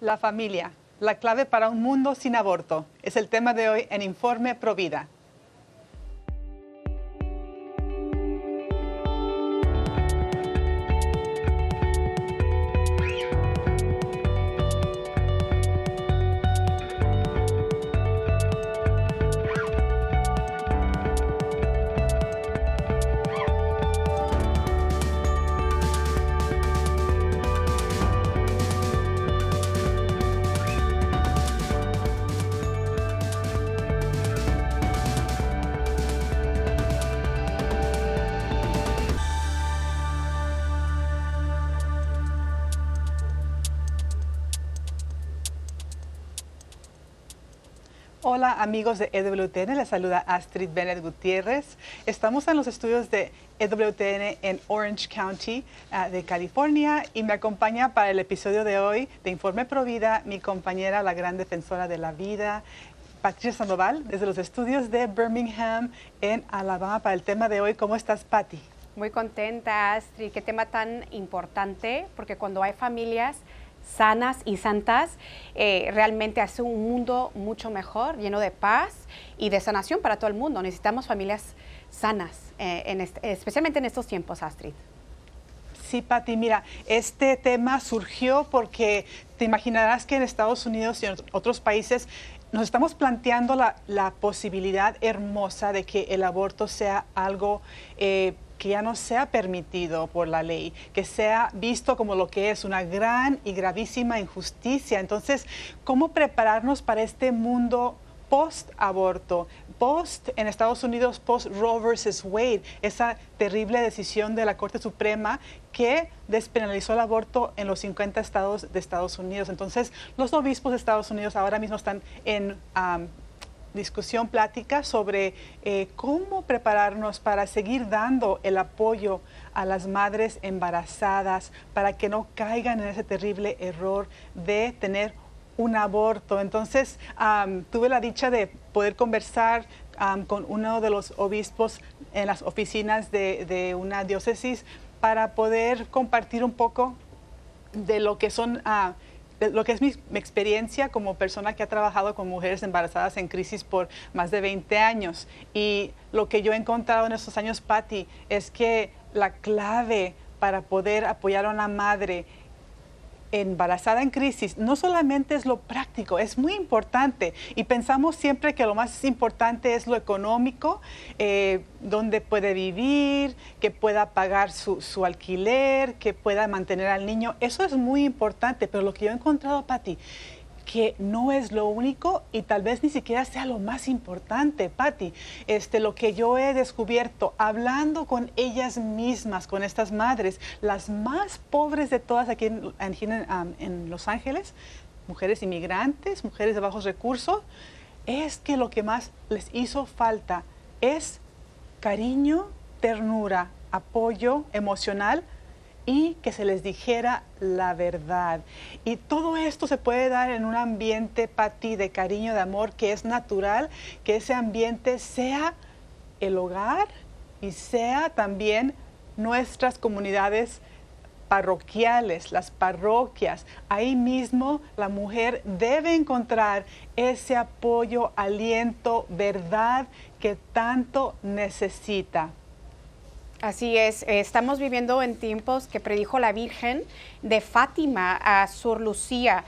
La familia, la clave para un mundo sin aborto, es el tema de hoy en Informe Provida. Hola amigos de EWTN, les saluda Astrid Bennett Gutiérrez. Estamos en los estudios de EWTN en Orange County ah, de California y me acompaña para el episodio de hoy de Informe Provida mi compañera, la gran defensora de la vida, Patricia Sandoval, desde los estudios de Birmingham en Alabama para el tema de hoy. ¿Cómo estás, Patti? Muy contenta, Astrid. Qué tema tan importante, porque cuando hay familias sanas y santas, eh, realmente hace un mundo mucho mejor, lleno de paz y de sanación para todo el mundo. Necesitamos familias sanas, eh, especialmente en estos tiempos, Astrid. Sí, Pati, mira, este tema surgió porque te imaginarás que en Estados Unidos y en otros países nos estamos planteando la, posibilidad hermosa de que el aborto sea algo eh, que ya no sea permitido por la ley, que sea visto como lo que es una gran y gravísima injusticia. Entonces, ¿cómo prepararnos para este mundo post-aborto, post en Estados Unidos, post Roe versus Wade, esa terrible decisión de la Corte Suprema que despenalizó el aborto en los 50 estados de Estados Unidos. Entonces, los obispos de Estados Unidos ahora mismo están en discusión, plática sobre eh, cómo prepararnos para seguir dando el apoyo a las madres embarazadas para que no caigan en ese terrible error de tener un aborto. Entonces, tuve la dicha de poder conversar con uno de los obispos en las oficinas de, una diócesis para poder compartir un poco de lo que son ah, lo que es mi, experiencia como persona que ha trabajado con mujeres embarazadas en crisis por más de 20 años. Y lo que yo he encontrado en estos años, Patti, es que la clave para poder apoyar a una madre embarazada en crisis no solamente es lo práctico, es muy importante. Y pensamos siempre que lo más importante es lo económico, eh, donde puede vivir, que pueda pagar su, su, alquiler, que pueda mantener al niño, eso es muy importante, pero lo que yo he encontrado, Patti, que no es lo único y tal vez ni siquiera sea lo más importante, Patti. Este, lo que yo he descubierto hablando con ellas mismas, con estas madres, las más pobres de todas aquí en, en Los Ángeles, mujeres inmigrantes, mujeres de bajos recursos, es que lo que más les hizo falta es cariño, ternura, apoyo emocional y que se les dijera la verdad. Y todo esto se puede dar en un ambiente, Pati, de cariño, de amor, que es natural, que ese ambiente sea el hogar y sea también nuestras comunidades parroquiales, las parroquias. Ahí mismo la mujer debe encontrar ese apoyo, aliento, verdad que tanto necesita. Así es, estamos viviendo en tiempos que predijo la Virgen de Fátima a Sor Lucía.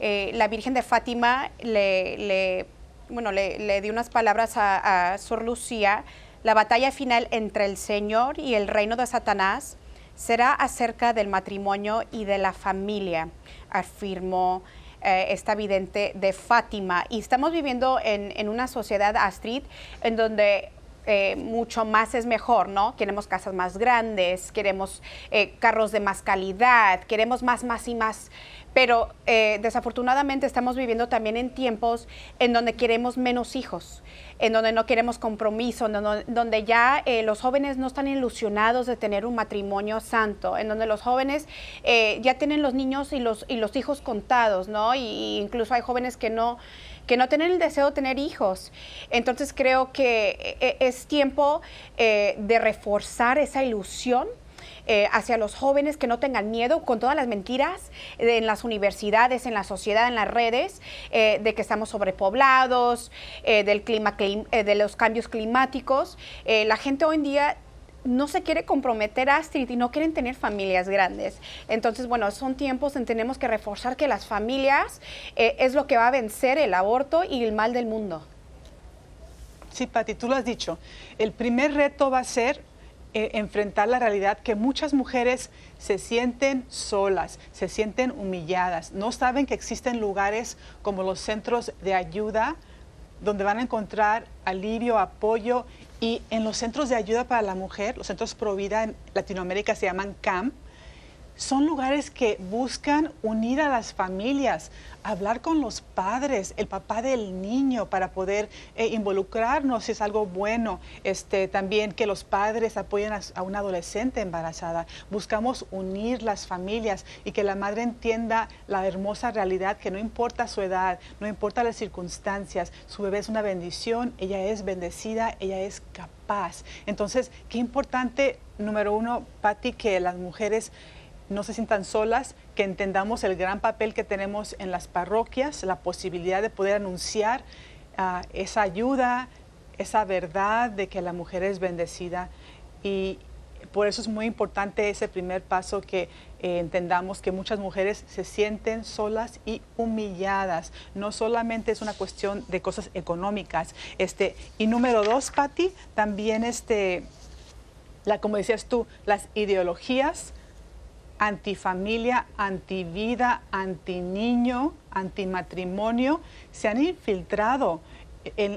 Eh, la Virgen de Fátima le, bueno, le, dio unas palabras a, a Sor Lucía. La batalla final entre el Señor y el reino de Satanás será acerca del matrimonio y de la familia, afirmó eh, esta vidente de Fátima. Y estamos viviendo en, en una sociedad, Astrid, en donde eh, mucho más es mejor, ¿no? Queremos casas más grandes, queremos eh, carros de más calidad, queremos más, más y más. Pero eh, desafortunadamente estamos viviendo también en tiempos en donde queremos menos hijos, en donde no queremos compromiso, en donde, ya los jóvenes no están ilusionados de tener un matrimonio santo, en donde los jóvenes ya tienen los niños y los, y los hijos contados, ¿no? Y, incluso hay jóvenes que no que no tienen el deseo de tener hijos. Entonces creo que eh, es tiempo eh, de reforzar esa ilusión eh, hacia los jóvenes que no tengan miedo con todas las mentiras en las universidades, en la sociedad, en las redes, de que estamos sobrepoblados, del clima, de los cambios climáticos. la gente hoy en día no se quiere comprometer a Astrid y no quieren tener familias grandes. Entonces, bueno, son tiempos en tenemos que reforzar que las familias eh, es lo que va a vencer el aborto y el mal del mundo. Sí, Pati, tú lo has dicho. El primer reto va a ser eh, enfrentar la realidad que muchas mujeres se sienten solas, se sienten humilladas, no saben que existen lugares como los centros de ayuda donde van a encontrar alivio, apoyo y en los centros de ayuda para la mujer, los centros Provida en Latinoamérica se llaman CAMP, son lugares que buscan unir a las familias, hablar con los padres, el papá del niño, para poder eh, involucrarnos si es algo bueno. Este, también que los padres apoyen a, a, una adolescente embarazada. Buscamos unir las familias y que la madre entienda la hermosa realidad que no importa su edad, no importa las circunstancias, su bebé es una bendición, ella es bendecida, ella es capaz. Entonces, qué importante, número uno, Patti, que las mujeres no se sientan solas, que entendamos el gran papel que tenemos en las parroquias, la posibilidad de poder anunciar ah, esa ayuda, esa verdad de que la mujer es bendecida. Y por eso es muy importante ese primer paso que eh, entendamos que muchas mujeres se sienten solas y humilladas. No solamente es una cuestión de cosas económicas. Este, y número dos, Patti, también este, la, como decías tú, las ideologías antifamilia, antivida, antiniño, antimatrimonio, se han infiltrado.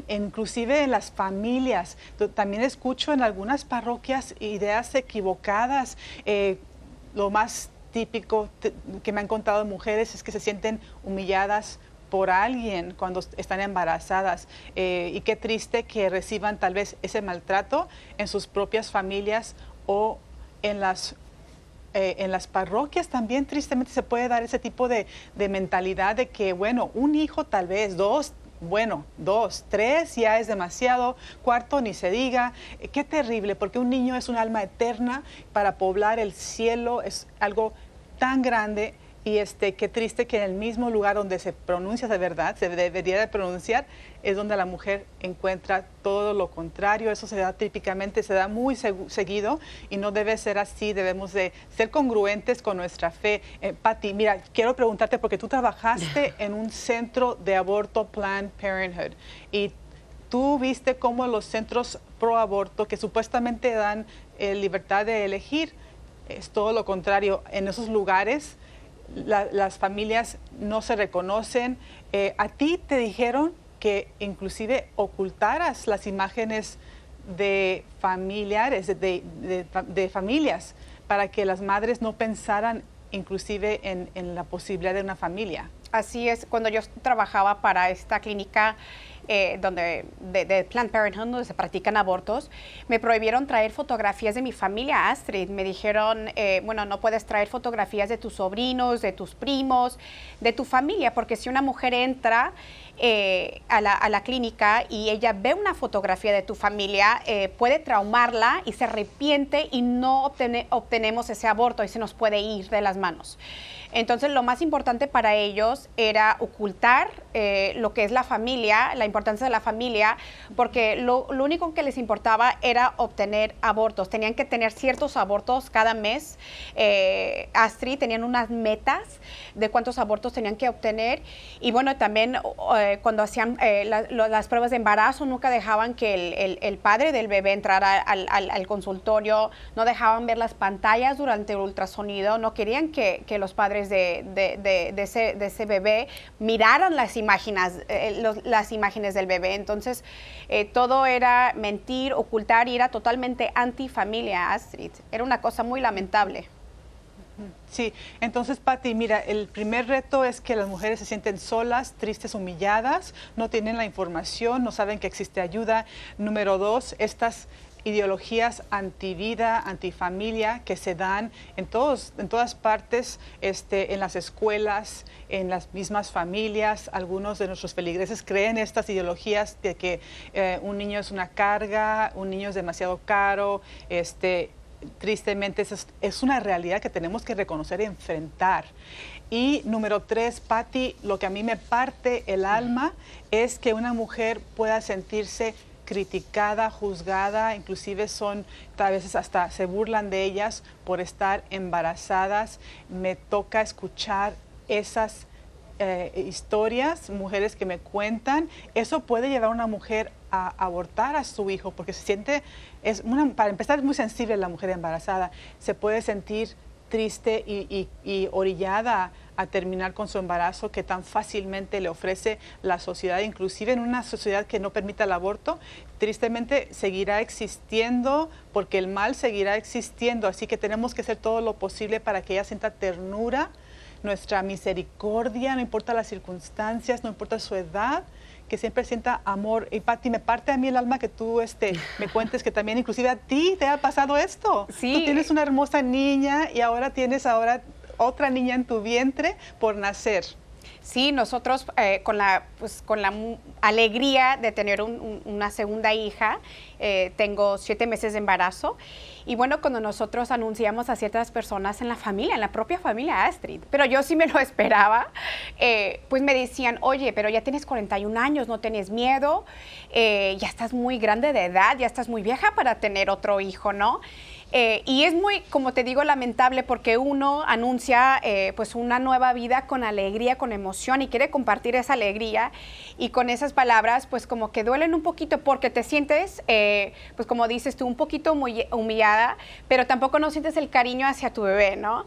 inclusive en las familias. También escucho en algunas parroquias ideas equivocadas. Eh, lo más típico que me han contado mujeres es que se sienten humilladas por alguien cuando están embarazadas. Eh, y qué triste que reciban tal vez ese maltrato en sus propias familias o en las eh, en las parroquias también tristemente se puede dar ese tipo de, mentalidad de que, bueno, un hijo tal vez, dos, bueno, dos, tres ya es demasiado, cuarto ni se diga. Eh, qué terrible, porque un niño es un alma eterna para poblar el cielo, es algo tan grande y este, qué triste que en el mismo lugar donde se pronuncia de verdad, se debería de pronunciar, es donde la mujer encuentra todo lo contrario. Eso se da típicamente, se da muy seguido y no debe ser así. Debemos de ser congruentes con nuestra fe. Eh, Patti, mira, quiero preguntarte porque tú trabajaste en un centro de aborto Planned Parenthood y tú viste cómo los centros pro aborto que supuestamente dan eh, libertad de elegir, es todo lo contrario. En esos lugares las familias no se reconocen. Eh, a ti te dijeron que inclusive ocultaras las imágenes de familiares, de, familias, para que las madres no pensaran inclusive en la posibilidad de una familia. Así es, cuando yo trabajaba para esta clínica eh, donde, de, de, Planned Parenthood, donde se practican abortos, me prohibieron traer fotografías de mi familia Astrid. Me dijeron, eh, bueno, no puedes traer fotografías de tus sobrinos, de tus primos, de tu familia, porque si una mujer entra eh, a, la, a, la, clínica y ella ve una fotografía de tu familia, puede traumarla y se arrepiente y no obtenemos ese aborto y se nos puede ir de las manos. Entonces, lo más importante para ellos era ocultar eh, lo que es la familia, la importancia de la familia, porque lo, único que les importaba era obtener abortos. Tenían que tener ciertos abortos cada mes. Eh, Astrid tenían unas metas de cuántos abortos tenían que obtener. Y bueno, también eh, cuando hacían las pruebas de embarazo, nunca dejaban que el, padre del bebé entrara al, al, consultorio, no dejaban ver las pantallas durante el ultrasonido, no querían que, que los padres de, ese, bebé miraran las imágenes, eh, las imágenes del bebé. Entonces, eh, todo era mentir, ocultar y era totalmente antifamilia Astrid. Era una cosa muy lamentable. Sí, entonces Patti, mira, el primer reto es que las mujeres se sienten solas, tristes, humilladas, no tienen la información, no saben que existe ayuda. Número dos, estas ideologías antivida, antifamilia que se dan en, todos, en todas partes, este, en las escuelas, en las mismas familias. Algunos de nuestros feligreses creen estas ideologías de que eh, un niño es una carga, un niño es demasiado caro, este, tristemente es, es una realidad que tenemos que reconocer y enfrentar. Y número tres, Patti, lo que a mí me parte el alma es que una mujer pueda sentirse criticada, juzgada, inclusive son, a veces hasta se burlan de ellas por estar embarazadas. Me toca escuchar esas eh, historias, mujeres que me cuentan, eso puede llevar a una mujer a abortar a su hijo porque se siente, es una, para empezar es muy sensible la mujer embarazada, se puede sentir triste y, orillada a terminar con su embarazo que tan fácilmente le ofrece la sociedad, inclusive en una sociedad que no permita el aborto, tristemente seguirá existiendo porque el mal seguirá existiendo, así que tenemos que hacer todo lo posible para que ella sienta ternura, nuestra misericordia, no importa las circunstancias, no importa su edad, que siempre sienta amor. Y Pati, me parte a mí el alma que tú este, me cuentes que también inclusive a ti te ha pasado esto. Sí. Tú tienes una hermosa niña y ahora tienes ahora otra niña en tu vientre por nacer. Sí, nosotros eh, con, la, pues, con la alegría de tener una segunda hija, eh, tengo siete meses de embarazo. Y bueno, cuando nosotros anunciamos a ciertas personas en la familia, en la propia familia Astrid, pero yo sí me lo esperaba, eh, pues me decían, oye, pero ya tienes 41 años, no tienes miedo, ya estás muy grande de edad, ya estás muy vieja para tener otro hijo, ¿no? Eh, y es muy, como te digo, lamentable porque uno anuncia eh, pues una nueva vida con alegría, con emoción y quiere compartir esa alegría y con esas palabras pues como que duelen un poquito porque te sientes, eh, pues como dices tú, un poquito muy humillada, pero tampoco no sientes el cariño hacia tu bebé, ¿no?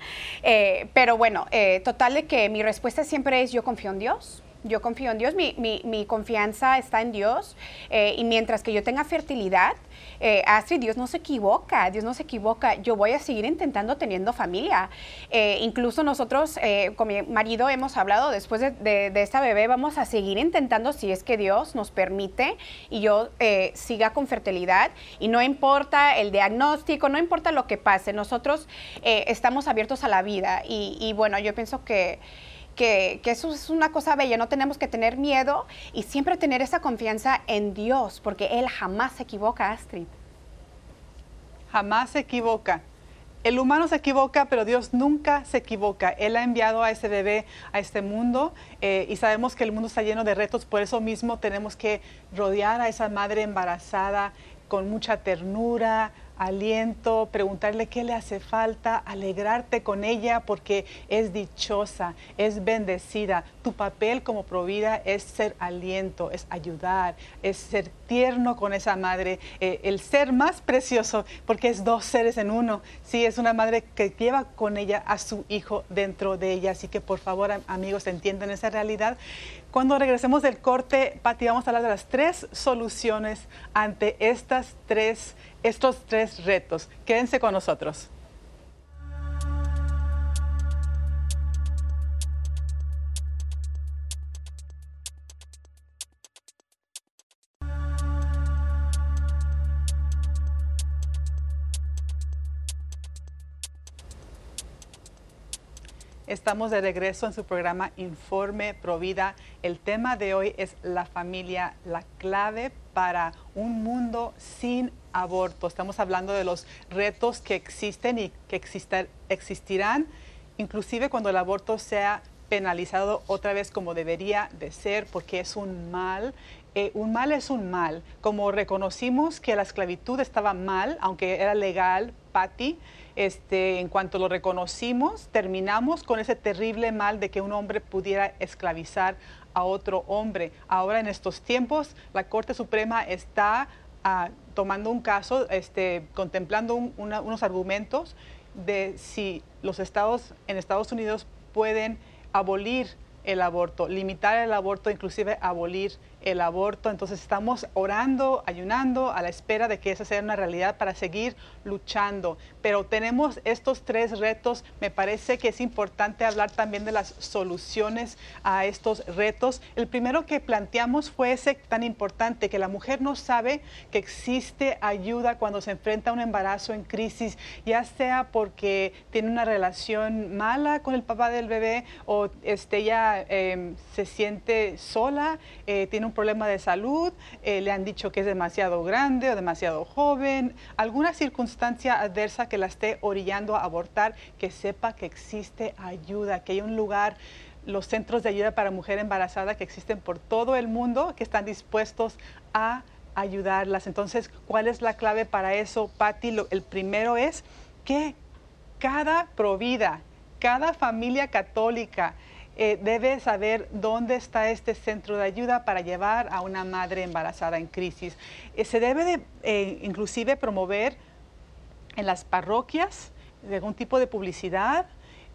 pero bueno, total de que mi respuesta siempre es yo confío en Dios. Yo confío en Dios, mi, mi, mi confianza está en Dios y mientras que yo tenga fertilidad, eh, Astrid, Dios no se equivoca, Dios no se equivoca, yo voy a seguir intentando teniendo familia. Eh, incluso nosotros eh, con mi marido hemos hablado después de, esta bebé, vamos a seguir intentando si es que Dios nos permite y yo eh, siga con fertilidad. Y no importa el diagnóstico, no importa lo que pase, nosotros estamos abiertos a la vida. Y bueno, yo pienso que eso es una cosa bella, no tenemos que tener miedo y siempre tener esa confianza en Dios, porque Él jamás se equivoca, Astrid. Jamás se equivoca. El humano se equivoca, pero Dios nunca se equivoca. Él ha enviado a ese bebé a este mundo eh, y sabemos que el mundo está lleno de retos, por eso mismo tenemos que rodear a esa madre embarazada con mucha ternura, aliento, preguntarle qué le hace falta, alegrarte con ella porque es dichosa, es bendecida. Tu papel como provida es ser aliento, es ayudar, es ser tierno con esa madre, eh, el ser más precioso porque es dos seres en uno. Sí, es una madre que lleva con ella a su hijo dentro de ella. Así que por favor, amigos, entiendan esa realidad. Cuando regresemos del corte, Pati, vamos a hablar de las tres soluciones ante estas tres estos tres retos. Quédense con nosotros. Estamos de regreso en su programa Informe Provida. El tema de hoy es la familia, la clave para un mundo sin aborto. Estamos hablando de los retos que existen y que existirán, inclusive cuando el aborto sea penalizado otra vez como debería de ser, porque es un mal. Eh, un mal es un mal. Como reconocimos que la esclavitud estaba mal, aunque era legal, Patty, este, en cuanto lo reconocimos, terminamos con ese terrible mal de que un hombre pudiera esclavizar a otro hombre. Ahora en estos tiempos la Corte Suprema está ah, tomando un caso, este, contemplando unos argumentos de si los estados en Estados Unidos pueden abolir el aborto, limitar el aborto, inclusive abolir el aborto. Entonces estamos orando, ayunando a la espera de que esa sea una realidad para seguir luchando. Pero tenemos estos tres retos. Me parece que es importante hablar también de las soluciones a estos retos. El primero que planteamos fue ese tan importante, que la mujer no sabe que existe ayuda cuando se enfrenta a un embarazo en crisis, ya sea porque tiene una relación mala con el papá del bebé o este, ella em, se siente sola, eh, tiene un problema de salud, eh, le han dicho que es demasiado grande o demasiado joven, alguna circunstancia adversa que la esté orillando a abortar, que sepa que existe ayuda, que hay un lugar los centros de ayuda para mujer embarazada que existen por todo el mundo, que están dispuestos a ayudarlas. Entonces, ¿cuál es la clave para eso, Patti? El primero es que cada provida, cada familia católica eh, debe saber dónde está este centro de ayuda para llevar a una madre embarazada en crisis. Eh, se debe de, eh, inclusive promover en las parroquias algún tipo de publicidad.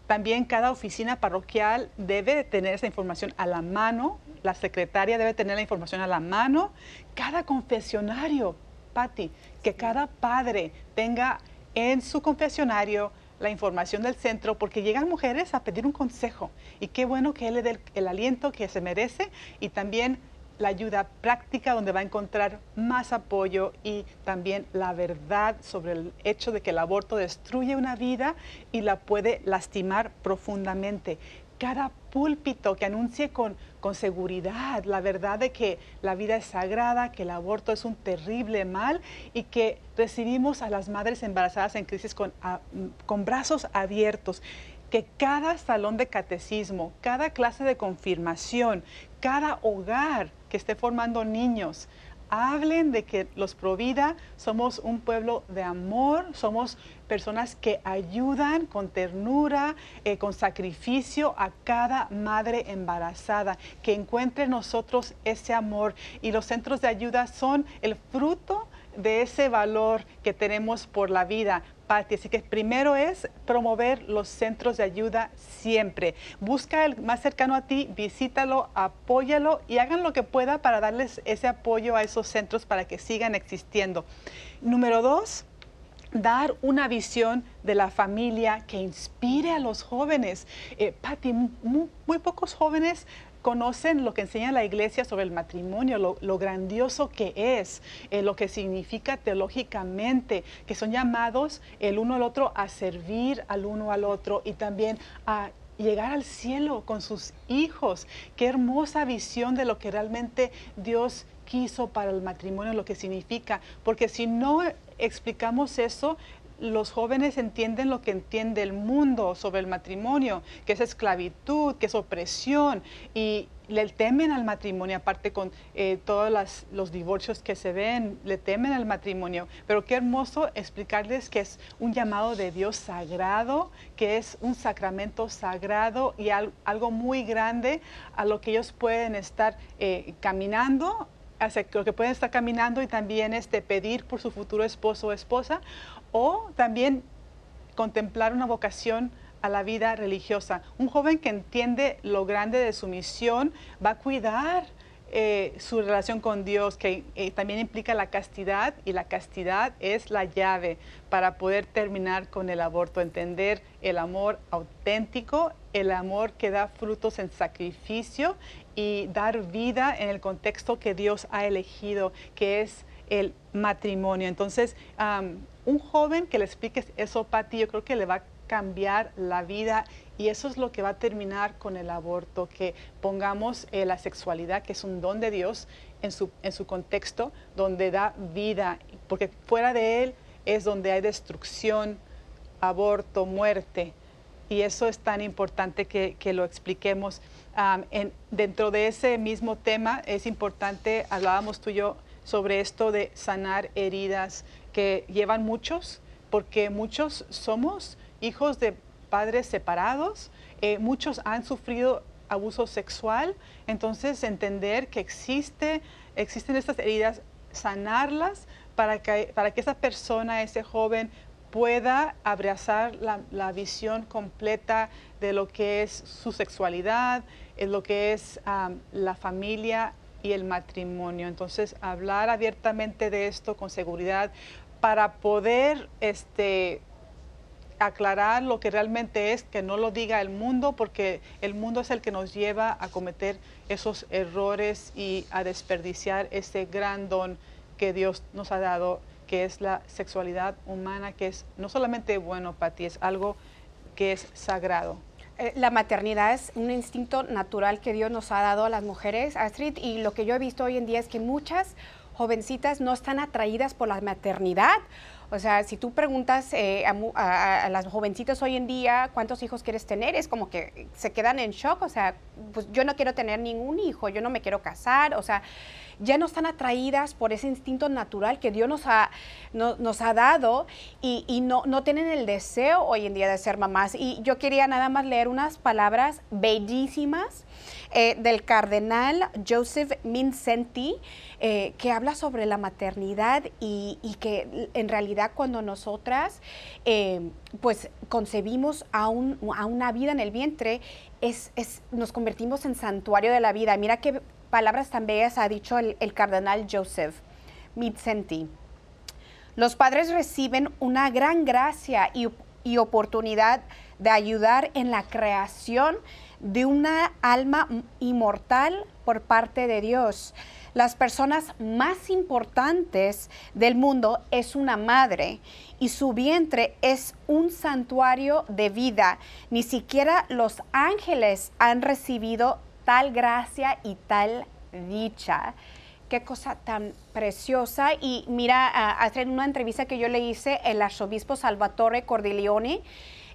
También cada oficina parroquial debe tener esa información a la mano. La secretaria debe tener la información a la mano. Cada confesionario, Patti, que cada padre tenga en su confesionario la información del centro porque llegan mujeres a pedir un consejo. Y qué bueno que él le dé el, aliento que se merece y también la ayuda práctica donde va a encontrar más apoyo y también la verdad sobre el hecho de que el aborto destruye una vida y la puede lastimar profundamente cada púlpito que anuncie con, con, seguridad la verdad de que la vida es sagrada, que el aborto es un terrible mal y que recibimos a las madres embarazadas en crisis con, con brazos abiertos. Que cada salón de catecismo, cada clase de confirmación, cada hogar que esté formando niños, hablen de que los Provida somos un pueblo de amor, somos personas que ayudan con ternura, eh, con sacrificio a cada madre embarazada, que encuentre en nosotros ese amor. Y los centros de ayuda son el fruto de ese valor que tenemos por la vida, Así que primero es promover los centros de ayuda siempre. Busca el más cercano a ti, visítalo, apóyalo y hagan lo que pueda para darles ese apoyo a esos centros para que sigan existiendo. Número dos, dar una visión de la familia que inspire a los jóvenes. Eh, Patti, muy, pocos jóvenes conocen lo que enseña la iglesia sobre el matrimonio, lo, grandioso que es, eh, lo que significa teológicamente, que son llamados el uno al otro a servir al uno al otro y también a llegar al cielo con sus hijos. Qué hermosa visión de lo que realmente Dios quiso para el matrimonio, lo que significa. Porque si no explicamos eso, los jóvenes entienden lo que entiende el mundo sobre el matrimonio, que es esclavitud, que es opresión, y le temen al matrimonio, aparte con eh, todos los divorcios que se ven, le temen al matrimonio. Pero qué hermoso explicarles que es un llamado de Dios sagrado, que es un sacramento sagrado y algo muy grande a lo que ellos pueden estar eh, caminando hacia lo que pueden estar caminando y también este, pedir por su futuro esposo o esposa, o también contemplar una vocación a la vida religiosa. Un joven que entiende lo grande de su misión va a cuidar eh, su relación con Dios, que eh, también implica la castidad, y la castidad es la llave para poder terminar con el aborto, entender el amor auténtico, el amor que da frutos en sacrificio y dar vida en el contexto que Dios ha elegido, que es el matrimonio. Entonces, un joven que le expliques eso, Pati, yo creo que le va a cambiar la vida y eso es lo que va a terminar con el aborto, que pongamos eh, la sexualidad, que es un don de Dios, en su, en su contexto, donde da vida, porque fuera de él es donde hay destrucción, aborto, muerte. Y eso es tan importante que, lo expliquemos. en, dentro de ese mismo tema es importante, hablábamos tú y yo sobre esto de sanar heridas que llevan muchos, porque muchos somos hijos de padres separados, eh, muchos han sufrido abuso sexual, entonces entender que existe, existen estas heridas, sanarlas para que, para que esa persona, ese joven, pueda abrazar la, visión completa de lo que es su sexualidad, en lo que es la familia y el matrimonio. Entonces, hablar abiertamente de esto con seguridad para poder este, aclarar lo que realmente es, que no lo diga el mundo, porque el mundo es el que nos lleva a cometer esos errores y a desperdiciar ese gran don que Dios nos ha dado, que es la sexualidad humana, que es no solamente bueno para ti, es algo que es sagrado. Eh, la maternidad es un instinto natural que Dios nos ha dado a las mujeres, Astrid, y lo que yo he visto hoy en día es que muchas jovencitas no están atraídas por la maternidad. O sea, si tú preguntas eh, a, las jovencitas hoy en día cuántos hijos quieres tener, es como que se quedan en shock. O sea, pues yo no quiero tener ningún hijo, yo no me quiero casar. O sea, ya no están atraídas por ese instinto natural que Dios nos ha, nos ha dado y, no, no, tienen el deseo hoy en día de ser mamás. Y yo quería nada más leer unas palabras bellísimas eh, del cardenal Joseph Mincenti, eh, que habla sobre la maternidad y, que en realidad cuando nosotras eh, pues concebimos a, a, una vida en el vientre, es, es, nos convertimos en santuario de la vida. Mira qué palabras tan bellas ha dicho el, cardenal Joseph Mincenti. Los padres reciben una gran gracia y, y oportunidad de ayudar en la creación de una alma inmortal por parte de Dios. Las personas más importantes del mundo es una madre y su vientre es un santuario de vida. Ni siquiera los ángeles han recibido tal gracia y tal dicha. Qué cosa tan preciosa. Y mira, hace una entrevista que yo le hice, el arzobispo Salvatore Cordileone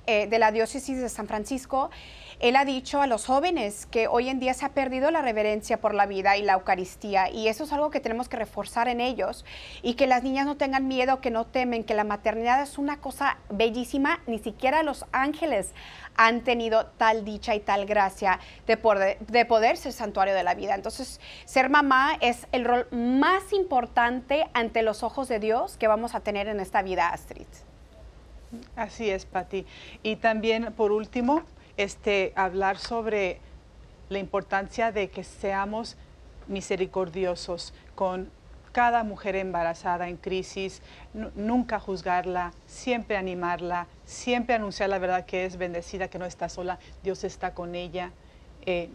eh, de la diócesis de San Francisco, él ha dicho a los jóvenes que hoy en día se ha perdido la reverencia por la vida y la Eucaristía y eso es algo que tenemos que reforzar en ellos y que las niñas no tengan miedo, que no temen, que la maternidad es una cosa bellísima, ni siquiera los ángeles han tenido tal dicha y tal gracia de poder, de poder ser santuario de la vida. Entonces, ser mamá es el rol más importante ante los ojos de Dios que vamos a tener en esta vida, Astrid. Así es, Patti. Y también, por último, este, hablar sobre la importancia de que seamos misericordiosos con cada mujer embarazada en crisis, nunca juzgarla, siempre animarla, siempre anunciar la verdad que es bendecida, que no está sola, Dios está con ella. Eh,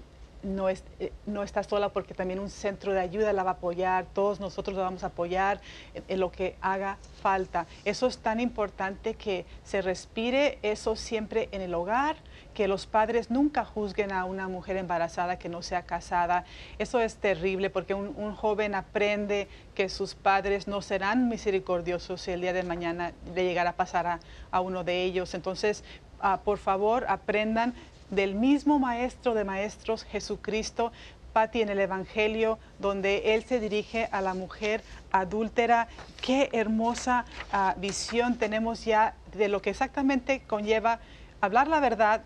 no, es, eh, no está sola porque también un centro de ayuda la va a apoyar, todos nosotros la vamos a apoyar en, lo que haga falta. Eso es tan importante que se respire eso siempre en el hogar, que los padres nunca juzguen a una mujer embarazada que no sea casada. Eso es terrible porque un, joven aprende que sus padres no serán misericordiosos si el día de mañana le llegara a pasar a, a uno de ellos. Entonces, ah, por favor, aprendan del mismo Maestro de Maestros, Jesucristo, Pati, en el Evangelio, donde Él se dirige a la mujer adúltera. Qué hermosa ah, visión tenemos ya de lo que exactamente conlleva hablar la verdad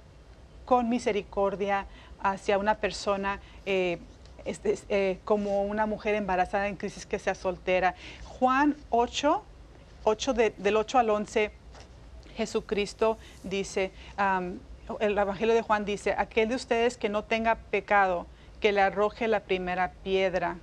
con misericordia hacia una persona eh, este, eh, como una mujer embarazada en crisis que sea soltera. Juan 8, 8 del 8 al 11, Jesucristo dice, el Evangelio de Juan dice, aquel de ustedes que no tenga pecado, que le arroje la primera piedra.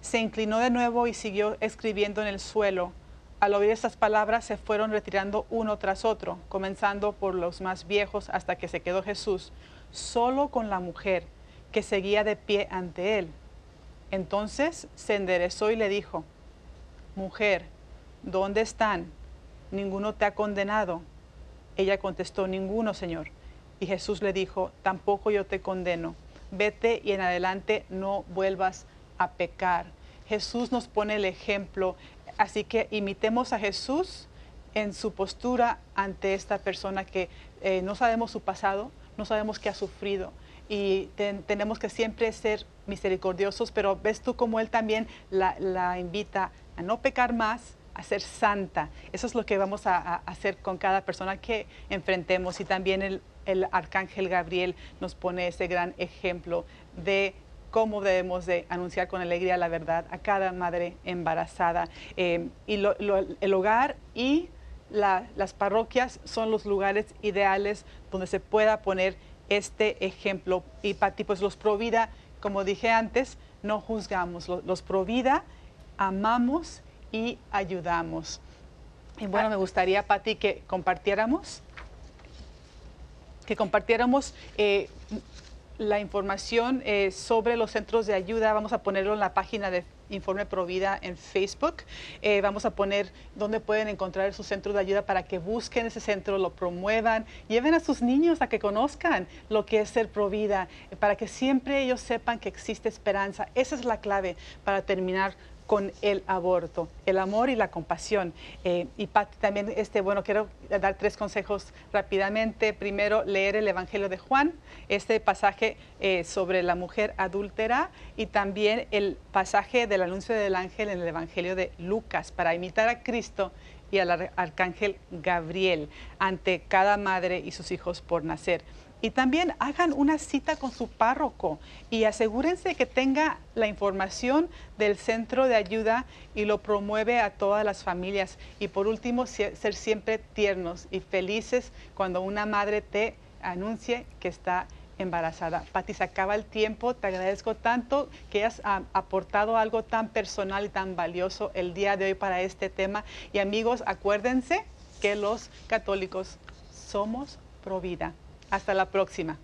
Se inclinó de nuevo y siguió escribiendo en el suelo. Al oír estas palabras se fueron retirando uno tras otro, comenzando por los más viejos hasta que se quedó Jesús, solo con la mujer, que seguía de pie ante él. Entonces se enderezó y le dijo, Mujer, ¿dónde están? ¿Ninguno te ha condenado? Ella contestó, Ninguno, Señor. Y Jesús le dijo, tampoco yo te condeno, vete y en adelante no vuelvas a pecar. Jesús nos pone el ejemplo, así que imitemos a Jesús en su postura ante esta persona que eh, no sabemos su pasado, no sabemos qué ha sufrido y tenemos que siempre ser misericordiosos, pero ves tú como Él también la, invita a no pecar más, a ser santa. Eso es lo que vamos a, a, hacer con cada persona que enfrentemos y también el, el arcángel Gabriel nos pone ese gran ejemplo de cómo debemos de anunciar con alegría la verdad a cada madre embarazada. Eh, y el hogar y las parroquias son los lugares ideales donde se pueda poner este ejemplo. Y Pati, pues los Provida, como dije antes, no juzgamos, los, los Provida amamos y ayudamos. Y bueno, me gustaría, Pati, que compartiéramos que compartiéramos eh, la información eh, sobre los centros de ayuda, vamos a ponerlo en la página de Informe Provida en Facebook. Eh, vamos a poner dónde pueden encontrar su centro de ayuda para que busquen ese centro, lo promuevan, lleven a sus niños a que conozcan lo que es ser Provida, para que siempre ellos sepan que existe esperanza. Esa es la clave para terminar con el aborto, el amor y la compasión. Eh, y también, este, bueno, quiero dar tres consejos rápidamente. Primero, leer el Evangelio de Juan, este pasaje eh, sobre la mujer adúltera y también el pasaje del anuncio del ángel en el Evangelio de Lucas para imitar a Cristo y al arcángel Gabriel ante cada madre y sus hijos por nacer. Y también hagan una cita con su párroco y asegúrense que tenga la información del centro de ayuda y lo promueve a todas las familias. Y por último, ser siempre tiernos y felices cuando una madre te anuncie que está embarazada. Pati, se acaba el tiempo. Te agradezco tanto que has aportado algo tan personal y tan valioso el día de hoy para este tema. Y amigos, acuérdense que los católicos somos pro vida. Hasta la próxima.